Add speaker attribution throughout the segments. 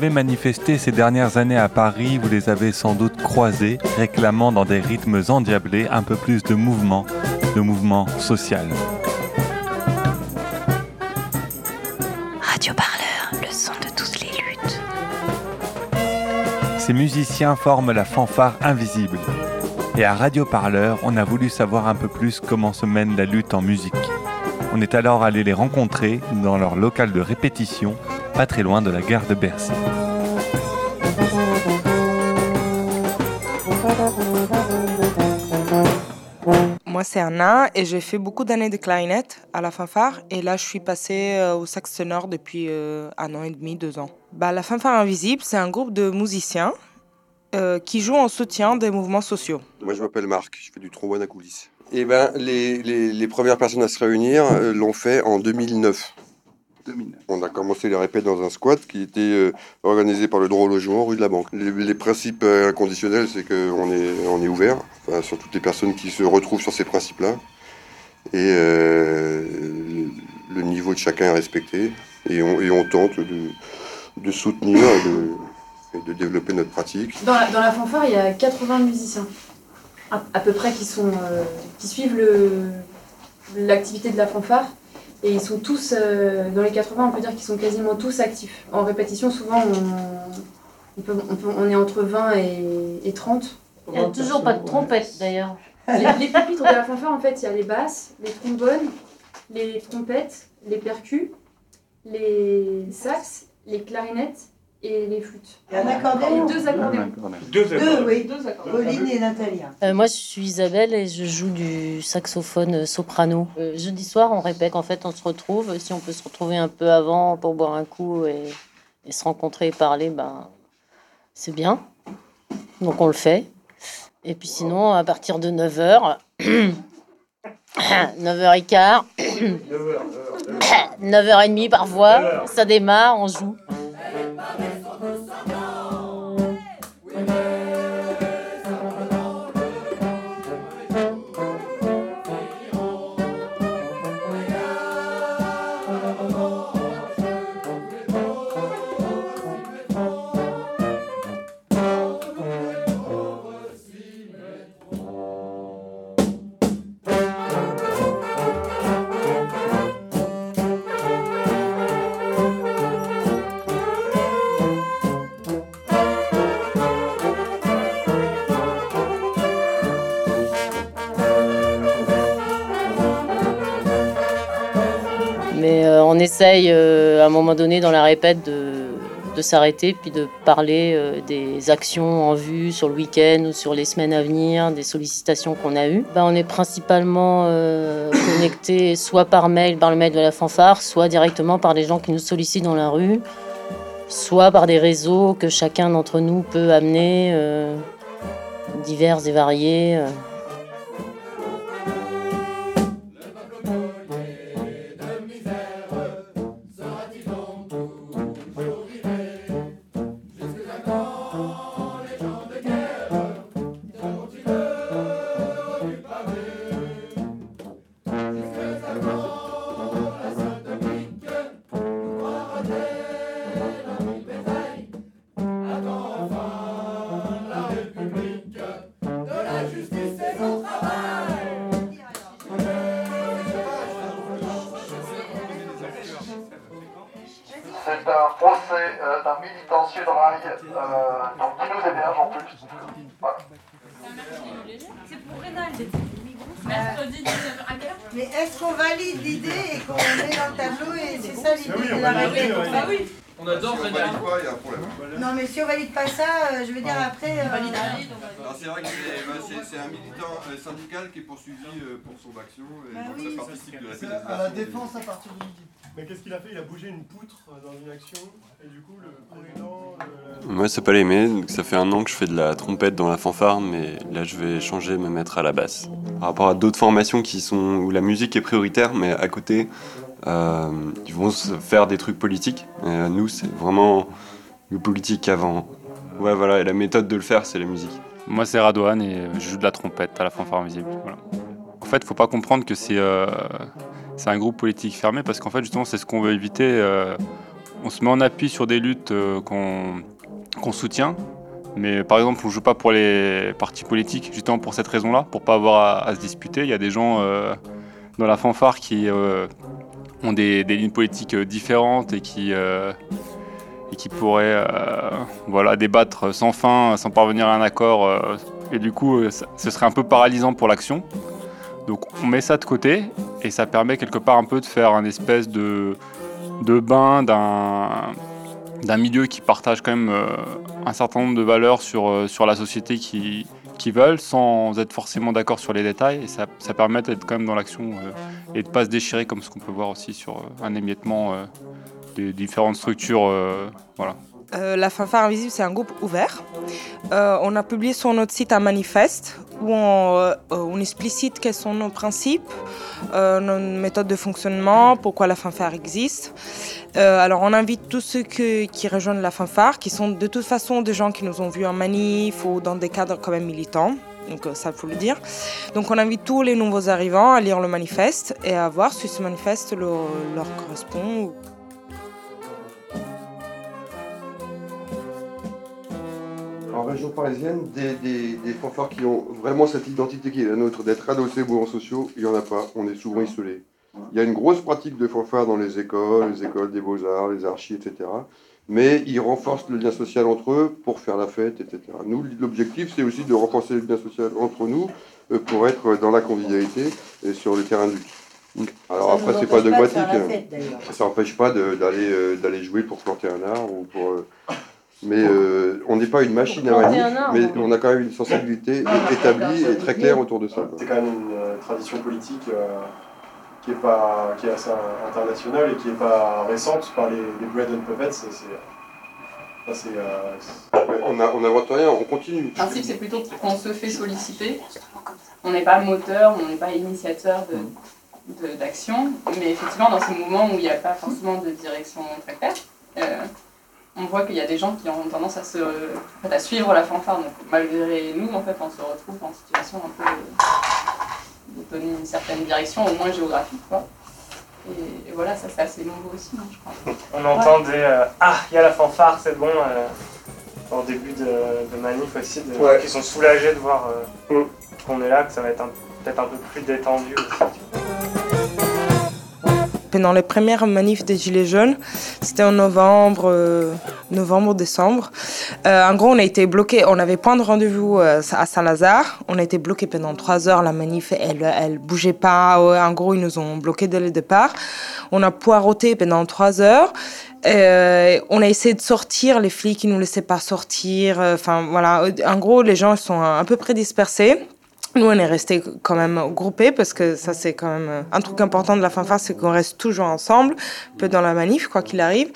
Speaker 1: Vous avez manifesté ces dernières années à Paris, vous les avez sans doute croisés, réclamant dans des rythmes endiablés un peu plus de mouvement, de mouvement social.
Speaker 2: Radio Parleur, le son de toutes les luttes.
Speaker 1: Ces musiciens forment la fanfare invisible. Et à Radio Parleur, on a voulu savoir un peu plus comment se mène la lutte en musique. On est alors allé les rencontrer dans leur local de répétition, pas très loin de la gare de Bercy.
Speaker 3: Moi, c'est Anna et j'ai fait beaucoup d'années de clarinette à la fanfare. Et là, je suis passée euh, au sax ténor depuis euh, un an et demi, deux ans. Bah, la fanfare invisible, c'est un groupe de musiciens euh, qui jouent en soutien des mouvements sociaux.
Speaker 4: Moi, je m'appelle Marc, je fais du trombone à coulisses. Et ben, les, les, les premières personnes à se réunir euh, l'ont fait en 2009.
Speaker 5: 2009.
Speaker 4: On a commencé les répètes dans un squat qui était euh, organisé par le droit au logement rue de la Banque. Les, les principes euh, inconditionnels, c'est qu'on est, on est ouvert enfin, sur toutes les personnes qui se retrouvent sur ces principes-là. Et euh, le niveau de chacun est respecté. Et on, et on tente de, de soutenir et de, et de développer notre pratique.
Speaker 6: Dans la, dans la fanfare, il y a 80 musiciens, à, à peu près, qui, sont, euh, qui suivent le- l'activité de la fanfare. Et ils sont tous, euh, dans les 80, on peut dire qu'ils sont quasiment tous actifs. En répétition, souvent, on, on, peut- on peut- on est entre 20 et, et 30.
Speaker 7: Il n'y a toujours pas de trompette d'ailleurs.
Speaker 6: Les, les pupitres de la fanfare, en fait, il y a les basses, les trombones, les trompettes, les percus, les sax, les clarinettes et les flûtes.
Speaker 8: Et un accordéon
Speaker 6: Et deux accordéons.
Speaker 5: Deux
Speaker 8: Deux, oui.
Speaker 6: Deux accordéons.
Speaker 8: Pauline et Nathalie.
Speaker 7: Euh, moi, je suis Isabelle et je joue du saxophone euh, soprano. Euh, jeudi soir, on répète. En fait, on se retrouve. Si on peut se retrouver un peu avant pour boire un coup et, et se rencontrer et parler, ben, c'est bien. Donc, on le fait. Et puis sinon, à partir de 9h, 9h15, 9h30 parfois, ça démarre, on joue. On essaye euh, à un moment donné dans la répète de, de s'arrêter puis de parler euh, des actions en vue sur le week-end ou sur les semaines à venir, des sollicitations qu'on a eues. Ben, on est principalement euh, connecté soit par mail, par le mail de la fanfare, soit directement par des gens qui nous sollicitent dans la rue, soit par des réseaux que chacun d'entre nous peut amener, euh, divers et variés.
Speaker 9: Suédois donc qui nous héberge en plus. Voilà.
Speaker 8: Mais est-ce qu'on valide l'idée et qu'on met dans le tableau et c'est ça l'idée de la
Speaker 10: Bah oui.
Speaker 5: On adore
Speaker 4: Si on valide pas, il y a un problème.
Speaker 8: Non mais si on valide pas ça, euh, je veux dire après... euh,
Speaker 4: Alors, C'est vrai que c'est bah, un militant euh, syndical qui est poursuivi euh, pour son action et
Speaker 8: Bah
Speaker 4: donc
Speaker 8: oui,
Speaker 4: ça participe de la pénalisation.
Speaker 11: à la défense à partir du midi.
Speaker 10: Mais qu'est-ce qu'il a fait? Il a bougé une poutre dans une action et du coup le président.
Speaker 12: Moi, c'est pas l'aimé. donc Ça fait un an que je fais de la trompette dans la fanfare, mais là, je vais changer, me mettre à la basse. Par rapport à d'autres formations qui sont où la musique est prioritaire, mais à côté, ils vont faire des trucs politiques. Euh, nous, c'est vraiment le politique avant. Ouais, voilà. Et la méthode de le faire, c'est la musique.
Speaker 13: Moi, c'est Radouane et je joue de la trompette à la fanfare invisible. En fait, faut pas comprendre que c'est euh, c'est un groupe politique fermé parce qu'en fait, justement, c'est ce qu'on veut éviter. euh, on se met en appui sur des luttes qu'on soutient. Mais par exemple, on ne joue pas pour les partis politiques, justement pour cette raison-là, pour pas avoir à, se disputer. Il y a des gens dans la fanfare qui ont des, lignes politiques différentes et qui, et qui pourraient voilà, débattre sans fin, sans parvenir à un accord. et du coup, ce serait un peu paralysant pour l'action. Donc on met ça de côté et ça permet quelque part un peu de faire un espèce de, de bain d'un milieu qui partage quand même euh, un certain nombre de valeurs sur, euh, sur la société qui, qui veulent sans être forcément d'accord sur les détails et ça, permet d'être quand même dans l'action euh, et de ne pas se déchirer comme ce qu'on peut voir aussi sur un émiettement des différentes structures. voilà.
Speaker 3: Euh, la fanfare invisible, c'est un groupe ouvert. Euh, on a publié sur notre site un manifeste où on, euh, explicite quels sont nos principes, nos méthodes de fonctionnement, pourquoi la fanfare existe. Alors on invite tous ceux qui rejoignent la fanfare, qui sont de toute façon des gens qui nous ont vus en manif ou dans des cadres quand même militants. Donc ça, il faut le dire. Donc on invite tous les nouveaux arrivants à lire le manifeste et à voir si ce manifeste leur, correspond.
Speaker 4: en région parisienne, des, des, fanfares qui ont vraiment cette identité qui est la nôtre, d'être adossés aux mouvements sociaux, il n'y en a pas. On est souvent isolés. Il y a une grosse pratique de fanfare dans les écoles, les écoles des beaux-arts, les archives, etc. Mais ils renforcent le lien social entre eux pour faire la fête, etc. Nous, l'objectif, c'est aussi de renforcer le lien social entre nous euh, pour être dans la convivialité et sur le terrain de lutte. Alors après, c'est pas dogmatique. ça n'empêche pas d'aller euh, d'aller jouer pour planter un arbre ou pour euh, mais euh, on n'est pas une machine à manif, mais on a quand même une sensibilité établie et très claire autour de ça.
Speaker 10: C'est quand même une tradition politique euh, qui, est pas, qui est assez internationale et qui n'est pas récente par les, les Bread and Puppets.
Speaker 4: on n'invente rien, on continue.
Speaker 6: Le principe, c'est plutôt qu'on se fait solliciter. On n'est pas moteur, on n'est pas initiateur d'action, mais effectivement, dans ces mouvements où il n'y a pas forcément de direction très claire, on voit qu'il y a des gens qui ont tendance à, se, à suivre la fanfare. Donc, malgré nous, en fait, on se retrouve en situation un peu donner une certaine direction, au moins géographique. Quoi. Et, voilà, ça c'est assez nouveau aussi, hein, je crois.
Speaker 5: On entend des euh, Ah, il y a la fanfare, c'est bon. Euh, en début de, manif aussi, de, qui sont soulagés de voir euh, mm. qu'on est là, que ça va être peut-être un peu plus détendu aussi
Speaker 3: pendant les premières manifs des Gilets jaunes. C'était en novembre, euh, novembre, décembre. Euh, en gros, on a été bloqué. On avait point de rendez-vous euh, à Saint-Lazare. On a été bloqué pendant trois heures. La manif, elle, elle bougeait pas. En gros, ils nous ont bloqué dès le départ. On a poireauté pendant trois heures. on a essayé de sortir, les flics ils nous laissaient pas sortir. Enfin voilà, en gros les gens sont à peu près dispersés. Nous, on est restés quand même groupés parce que ça, c'est quand même euh, un truc important de la fanfare, c'est qu'on reste toujours ensemble, peu dans la manif, quoi qu'il arrive.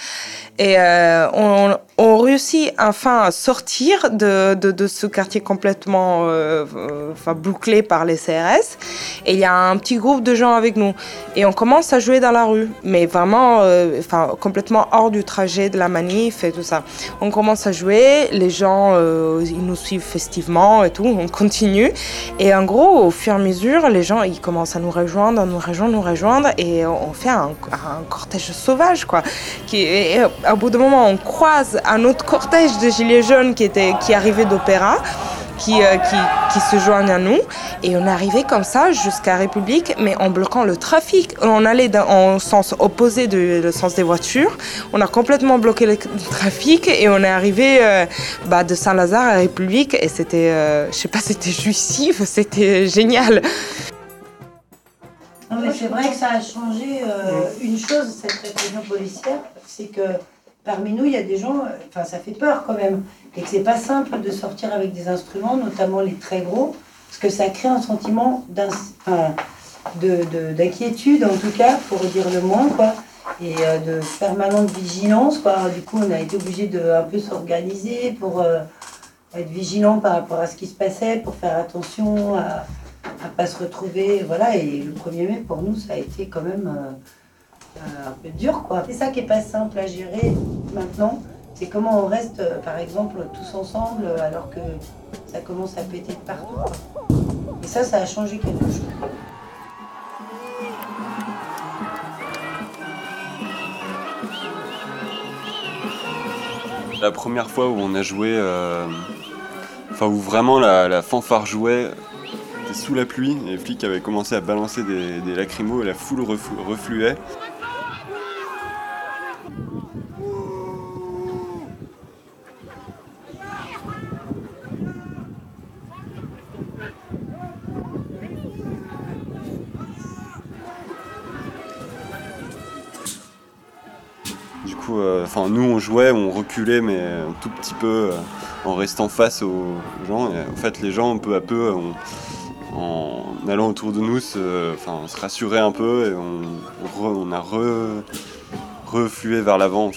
Speaker 3: Et euh, on, on, réussit enfin à sortir de, de, de ce quartier complètement euh, enfin, bouclé par les CRS. Et il y a un petit groupe de gens avec nous. Et on commence à jouer dans la rue, mais vraiment enfin, complètement hors du trajet de la manif et tout ça. On commence à jouer, les gens, ils nous suivent festivement et tout, on continue. Et en gros, au fur et à mesure, les gens ils commencent à nous rejoindre, nous rejoindre, nous rejoindre, et on fait un, cortège sauvage, quoi. Qui, et, au bout d'un moment, on croise un autre cortège de gilets jaunes qui était qui arrivait d'Opéra. Euh, qui, qui, se joignent à nous. Et on est arrivé comme ça jusqu'à République, mais en bloquant le trafic. On allait dans, en sens opposé du sens des voitures. On a complètement bloqué le trafic et on est arrivé euh, bah, de Saint-Lazare à République. Et c'était, euh, je sais pas, c'était jouissif, c'était génial.
Speaker 8: Non, mais c'est vrai que ça a changé une chose, cette répression policière, c'est que parmi nous, il y a des gens, enfin, ça fait peur quand même et que c'est pas simple de sortir avec des instruments, notamment les très gros, parce que ça crée un sentiment d'inquiétude, de, en tout cas, pour dire le moins, quoi, et euh, de permanente vigilance, quoi. Du coup, on a été obligé de un peu s'organiser pour euh, être vigilant par rapport à ce qui se passait, pour faire attention à ne pas se retrouver, voilà. Et le 1er mai, pour nous, ça a été quand même euh, peu dur, quoi. C'est ça qui est pas simple à gérer maintenant c'est comment on reste, euh, par exemple, tous ensemble alors que ça commence à péter de partout. Et ça, ça a changé quelque chose.
Speaker 12: La première fois où on a joué, euh, enfin où vraiment la, fanfare jouait, sous la pluie, les flics avaient commencé à balancer des, des lacrymos et la foule reflu- refluait. Jouait, on reculait, mais un tout petit peu euh, en restant face aux gens. Et en fait, les gens, peu à peu, on- en allant autour de nous, se, enfin, on se rassurait un peu et on, re- on a re- reflué vers l'avant.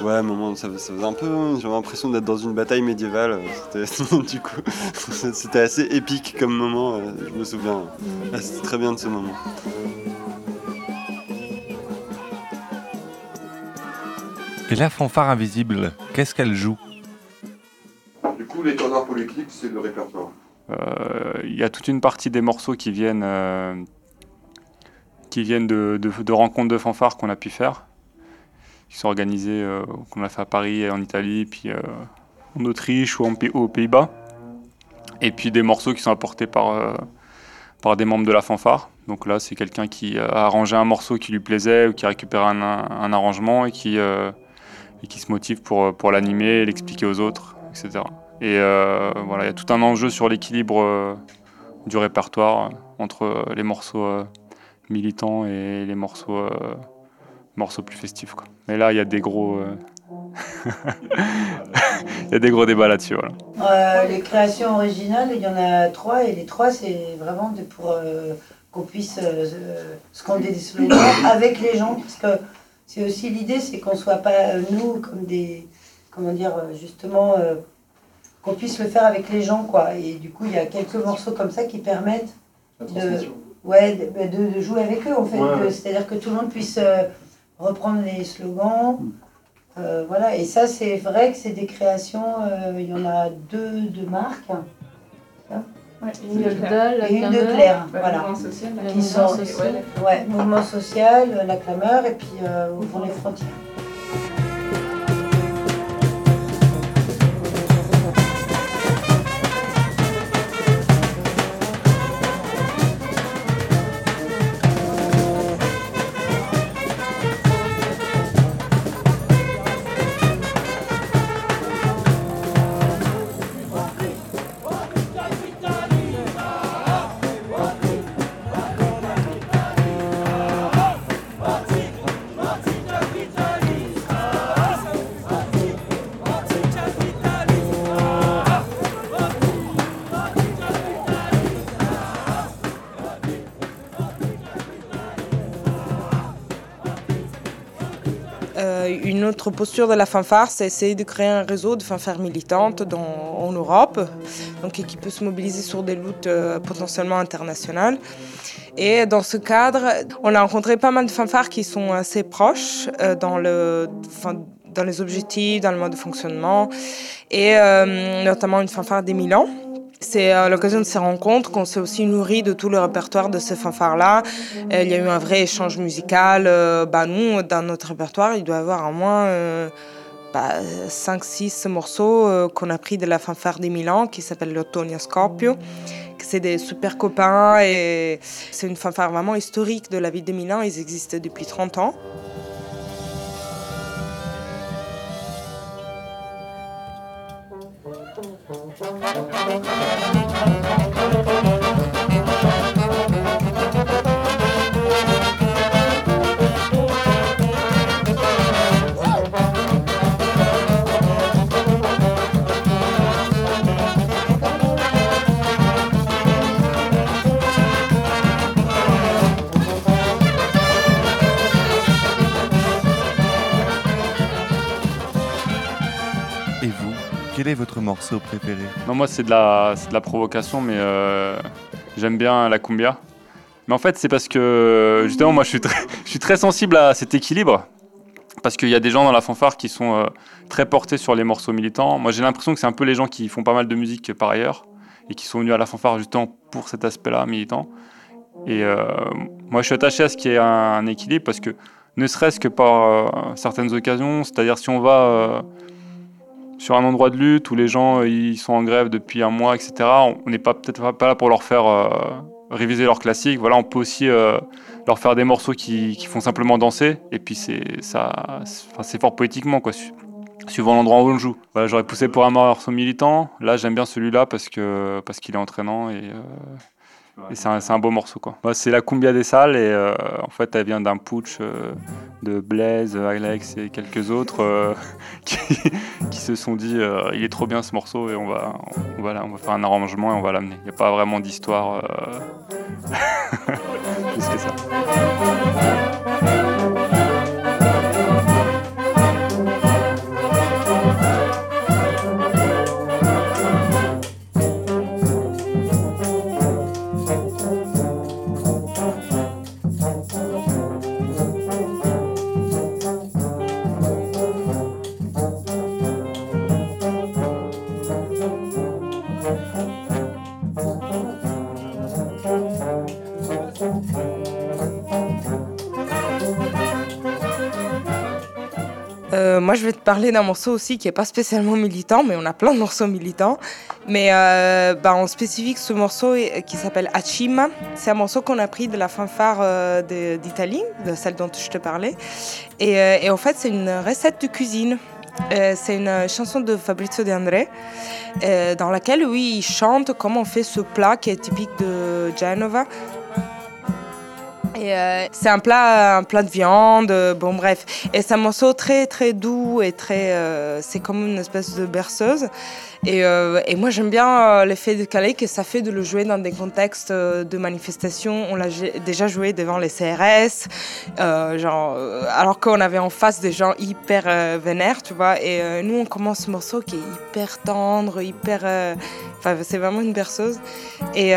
Speaker 12: Ouais, à un moment, ça, ça faisait un peu. J'avais l'impression d'être dans une bataille médiévale. C'était, du coup, c'était assez épique comme moment, euh, je me souviens. Ah, C'était très bien de ce moment.
Speaker 1: Et la fanfare invisible, qu'est-ce qu'elle joue
Speaker 4: Du coup, l'étendard politique, c'est le répertoire.
Speaker 13: Euh, Il y a toute une partie des morceaux qui viennent, euh, qui viennent de, de- de rencontres de fanfares qu'on a pu faire, qui sont organisées, euh, qu'on a fait à Paris et en Italie, puis euh, en Autriche ou en aux Pays-Bas. Et puis des morceaux qui sont apportés par, euh, par des membres de la fanfare. Donc là, c'est quelqu'un qui a arrangé un morceau qui lui plaisait ou qui a récupéré un, un arrangement et qui, euh, et qui se motive pour, pour l'animer, l'expliquer aux autres, etc. Et euh, voilà, il y a tout un enjeu sur l'équilibre euh, du répertoire euh, entre euh, les morceaux euh, militants et les morceaux, euh, morceaux plus festifs. Mais là, il y a des gros, euh, il y a des gros débats là-dessus.
Speaker 8: Euh, les créations originales, il y en a trois, et les trois, c'est vraiment pour euh, qu'on puisse euh, euh, scander des avec les gens, parce que c'est aussi l'idée, c'est qu'on soit pas euh, nous comme des, comment dire, euh, justement, euh, qu'on puisse le faire avec les gens, quoi. Et du coup, il y a quelques morceaux comme ça qui permettent de, ouais, de, de- de jouer avec eux, en fait.
Speaker 10: Ouais.
Speaker 8: C'est-à-dire que tout le monde puisse euh, reprendre les slogans. Euh, voilà, et ça, c'est vrai que c'est des créations, il y en a deux de marques.
Speaker 6: Une de Claire.
Speaker 8: Et une de
Speaker 6: La
Speaker 8: Claire, voilà.
Speaker 6: Mouvement social, la
Speaker 8: Qui sont,
Speaker 6: ouais,
Speaker 8: mouvement social, euh, la clameur, et puis euh, ouvrons les frontières.
Speaker 3: Une autre posture de la fanfare, c'est essayer de créer un réseau de fanfares militantes en Europe, donc, qui peut se mobiliser sur des luttes euh, potentiellement internationales. Et dans ce cadre, on a rencontré pas mal de fanfares qui sont assez proches euh, dans, le, dans les objectifs, dans le mode de fonctionnement, et euh, notamment une fanfare des Milan. C'est à l'occasion de ces rencontres qu'on s'est aussi nourri de tout le répertoire de ces fanfares-là. Euh, il y a eu un vrai échange musical. Euh, bah, nous, dans notre répertoire, il doit y avoir au moins euh, bah, 5-6 morceaux euh, qu'on a pris de la fanfare des Milan qui s'appelle l'Ottonia Scorpio. C'est des super copains et c'est une fanfare vraiment historique de la ville de Milan. Ils existent depuis 30 ans.
Speaker 1: Votre morceau préféré?
Speaker 13: Non, moi, c'est de la, de la provocation, mais euh, j'aime bien la cumbia. Mais en fait, c'est parce que, justement, moi, je suis très, je suis très sensible à cet équilibre. Parce qu'il y a des gens dans la fanfare qui sont euh, très portés sur les morceaux militants. Moi, j'ai l'impression que c'est un peu les gens qui font pas mal de musique par ailleurs et qui sont venus à la fanfare justement pour cet aspect-là militant. Et euh, moi, je suis attaché à ce qu'il y ait un, équilibre parce que ne serait-ce que par certaines occasions. C'est-à-dire si on va sur un endroit de lutte où les gens ils sont en grève depuis un mois, etc., on n'est pas peut-être pas là pour leur faire réviser leurs classiques. Voilà, on peut aussi leur faire des morceaux qui, font simplement danser. Et puis c'est fort poétiquement quoi suivant l'endroit où on joue. J'aurais poussé pour un morceau militant. Là, j'aime bien celui-là parce qu'il est entraînant et, euh, c'est un, beau morceau. Bah, c'est la Cumbia des salles et euh, en fait, elle vient d'un putsch euh, de Blaise, Alex et quelques autres euh, qui, se sont dit il est trop bien ce morceau et on va on on va faire un arrangement et on va l'amener. Il n'y a pas vraiment d'histoire plus que ça.
Speaker 3: Moi, je vais te parler d'un morceau aussi qui n'est pas spécialement militant, mais on a plein de morceaux militants. Mais euh, bah, en spécifique, ce morceau qui s'appelle Achima, c'est un morceau qu'on a pris de la fanfare euh, d'Italie, celle dont je te parlais. Et, euh, et en fait, c'est une recette de cuisine. Euh, c'est une chanson de Fabrizio De André euh, dans laquelle, oui, il chante comment on fait ce plat qui est typique de Genova. Et euh, c'est un plat, un plat de viande, bon bref. Et c'est un morceau très très doux et très, euh, c'est comme une espèce de berceuse. Et, euh, et moi j'aime bien euh, l'effet de Calais que ça fait de le jouer dans des contextes euh, de manifestation. On l'a déjà joué devant les CRS, euh, genre, alors qu'on avait en face des gens hyper vénères, tu vois. Et nous on commence ce morceau qui est hyper tendre, hyper, enfin c'est vraiment une berceuse. Et,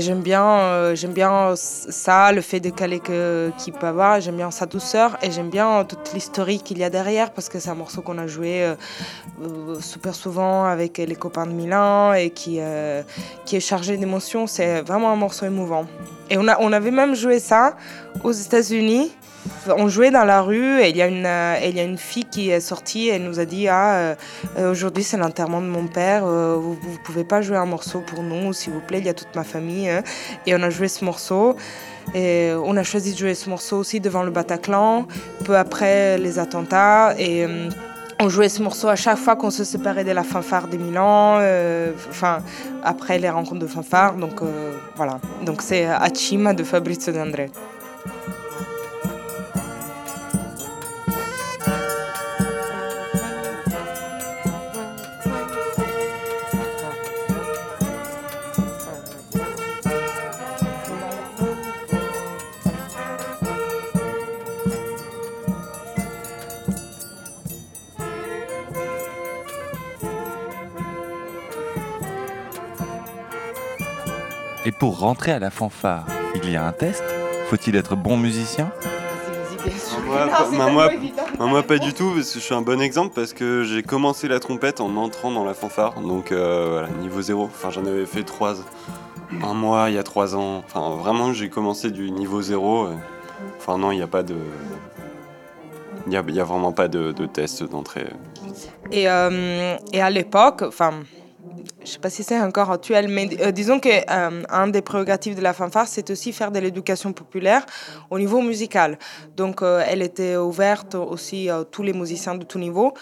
Speaker 3: j'aime bien, bien ça, le fait de Calais qu'il peut avoir. J'aime bien sa douceur et j'aime bien toute l'historique qu'il y a derrière parce que c'est un morceau qu'on a joué super souvent avec les copains de Milan et qui, euh, qui est chargé d'émotions. C'est vraiment un morceau émouvant. Et on, a, on avait même joué ça aux États-Unis. On jouait dans la rue et il y a une, euh, il y a une fille qui est sortie et nous a dit Ah, euh, aujourd'hui c'est l'enterrement de mon père, vous ne pouvez pas jouer un morceau pour nous, s'il vous plaît, il y a toute ma famille. Hein. Et on a joué ce morceau. Et on a choisi de jouer ce morceau aussi devant le Bataclan, peu après les attentats. Et on jouait ce morceau à chaque fois qu'on se séparait de la fanfare de Milan, euh, après les rencontres de fanfare. Donc euh, voilà, donc c'est Achima de Fabrizio D'André.
Speaker 1: Pour rentrer à la fanfare, il y a un test? Faut-il être bon musicien?
Speaker 12: Moi, non, moi, moi, pas du tout, parce que je suis un bon exemple, parce que j'ai commencé la trompette en entrant dans la fanfare, donc euh, voilà, niveau zéro. Enfin, j'en avais fait trois, un mois il y a trois ans. Enfin, vraiment, j'ai commencé du niveau zéro. Enfin, non, il n'y a pas de. Il n'y a, a, vraiment pas de, de test d'entrée.
Speaker 3: Et, euh, et à l'époque, enfin je sais pas si c'est encore actuel, mais euh, disons que euh, un des prérogatives de la fanfare, c'est aussi faire de l'éducation populaire au niveau musical. Donc, euh, elle était ouverte aussi à tous les musiciens de tout niveau,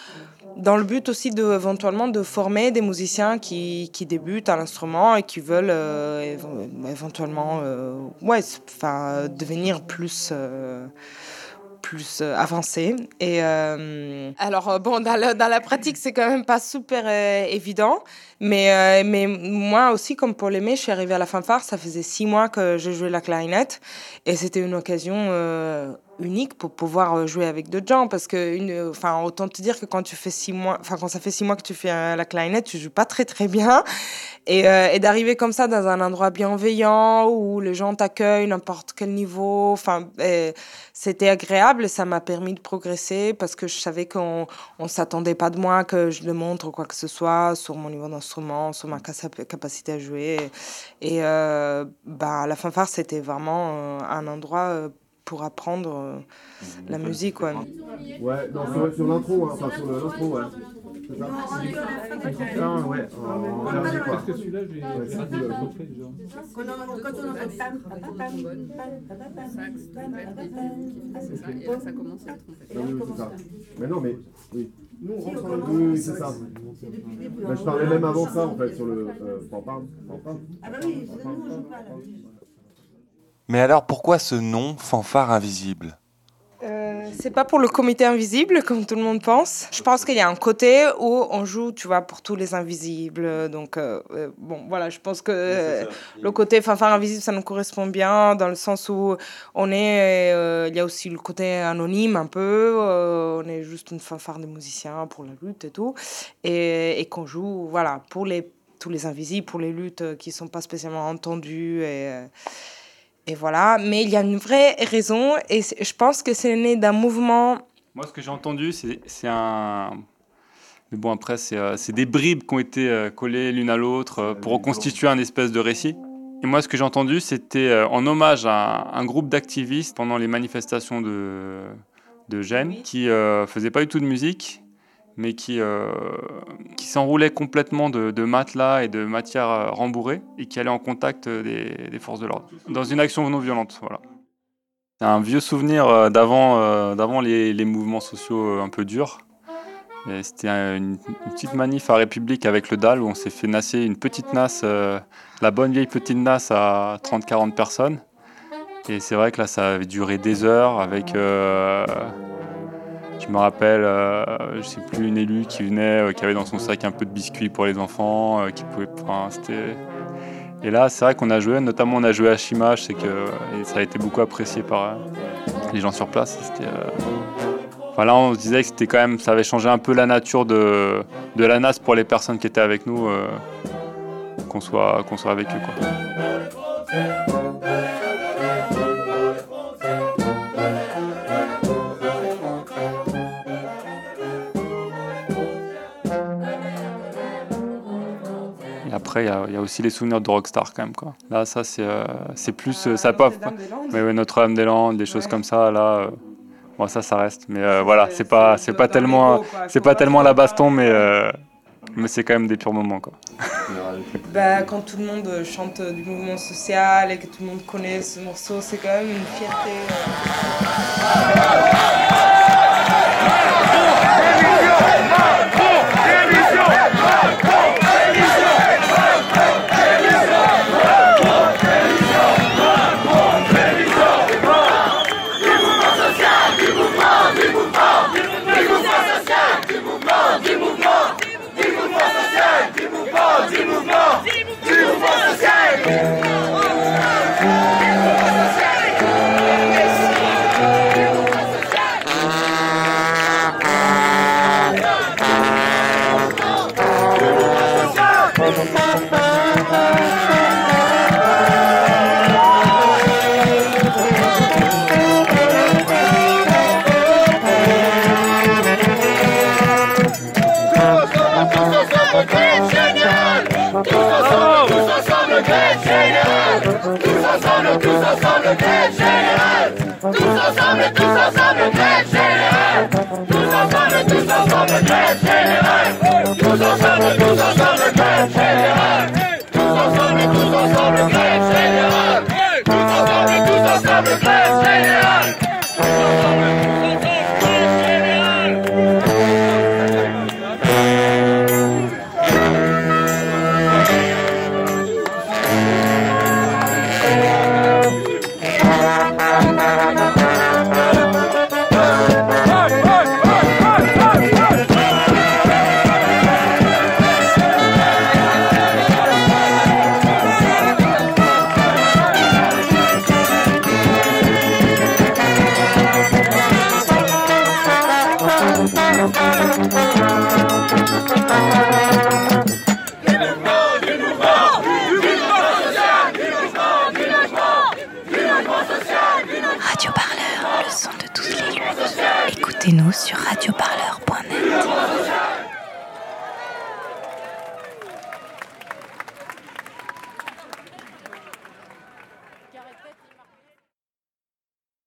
Speaker 3: dans le but aussi de éventuellement de former des musiciens qui, qui débutent à l'instrument et qui veulent éventuellement, ouais, enfin, devenir plus plus avancé. Et alors, bon, dans la, dans la pratique, c'est quand même pas super évident. Mais, mais moi aussi, comme pour l'aimer, je suis arrivée à la fanfare. Ça faisait six mois que je jouais la clarinette. Et c'était une occasion unique pour pouvoir jouer avec d'autres gens parce que une enfin autant te dire que quand tu fais six mois enfin quand ça fait six mois que tu fais la clarinette tu joues pas très très bien et, et d'arriver comme ça dans un endroit bienveillant où les gens t'accueillent n'importe quel niveau enfin c'était agréable ça m'a permis de progresser parce que je savais qu'on ne s'attendait pas de moi que je le montre quoi que ce soit sur mon niveau d'instrument, sur ma capacité à jouer. Et euh, bah, la fanfare, c'était vraiment euh, un endroit euh, pour apprendre euh, la musique. Ouais,
Speaker 14: ouais non, sur, sur l'intro, hein, enfin sur l'intro, ouais. C'est ça Ah ouais, en énergie quoi. Parce que celui-là, j'ai ouais, ça, déjà. Quand on entend pam, pam, pam, et là ça commence à tromper. Non, oui, c'est ça. Mais non, mais oui. Nous, on rentre dans le oui, c'est ça. Mais je parlais même avant ça en fait sur le euh, pam, pam, pam. Ah bah oui, nous on joue pas là.
Speaker 1: Mais alors pourquoi ce nom fanfare invisible?
Speaker 3: Euh, c'est pas pour le comité invisible comme tout le monde pense. Je pense qu'il y a un côté où on joue, tu vois, pour tous les invisibles. Donc euh, euh, bon, voilà, je pense que le côté fanfare invisible, ça nous correspond bien dans le sens où on est, il y a aussi le côté anonyme un peu. on est juste une fanfare de musiciens pour la lutte et tout, et, et qu'on joue, voilà, pour les tous les invisibles, pour les luttes qui sont pas spécialement entendues et et voilà, mais il y a une vraie raison et je pense que c'est né d'un mouvement.
Speaker 13: Moi, ce que j'ai entendu, c'est un. Mais bon, après, c'est euh, des bribes qui ont été euh, collées l'une à l'autre euh, pour reconstituer un espèce de récit. Et moi, ce que j'ai entendu, c'était en hommage à un groupe d'activistes pendant les manifestations de, de Gênes qui ne faisaient pas du tout de musique mais qui, euh, qui s'enroulait complètement de, matelas et de matières euh, rembourrées et qui allait en contact des, des forces de l'ordre, dans une action non violente. Voilà. C'est un vieux souvenir euh, d'avant, d'avant les, les, mouvements sociaux un peu durs. C'était une, petite manif à République avec le DAL où on s'est fait nasser une petite nasse, la bonne vieille petite nasse à 30-40 personnes. Et c'est vrai que là, ça avait duré des heures avec je me rappelle, euh, je sais plus, une élue qui venait, euh, qui avait dans son sac un peu de biscuits pour les enfants, euh, qui pouvait. Enfin, c'était. Et là, c'est vrai qu'on a joué, notamment on a joué à Chimage, c'est que ça a été beaucoup apprécié par les gens sur place. Enfin, là, on se disait que c'était quand même, ça avait changé un peu la nature de, de la NAS pour les personnes qui étaient avec nous, qu'on soit, qu'on soit avec eux. Quoi. Après, il y, a aussi les souvenirs de Rockstar quand même. Quoi. Là, ça, c'est euh, plus. Euh, ça pas. Mais Notre-Dame-des-Landes, des choses comme ça, là. Euh, ça, ça reste. Mais voilà, c'est pas, c'est pas tellement, c'est pas tellement la baston, mais mais c'est quand même des purs moments quoi.
Speaker 3: bah, quand tout le monde chante du mouvement social et que tout le monde connaît ce morceau, c'est quand même une fierté.
Speaker 2: ensemble, grève générale
Speaker 3: Tous ensemble, tous ensemble, grève générale Tous ensemble, tous ensemble, grève générale Tous ensemble, tous ensemble, grève générale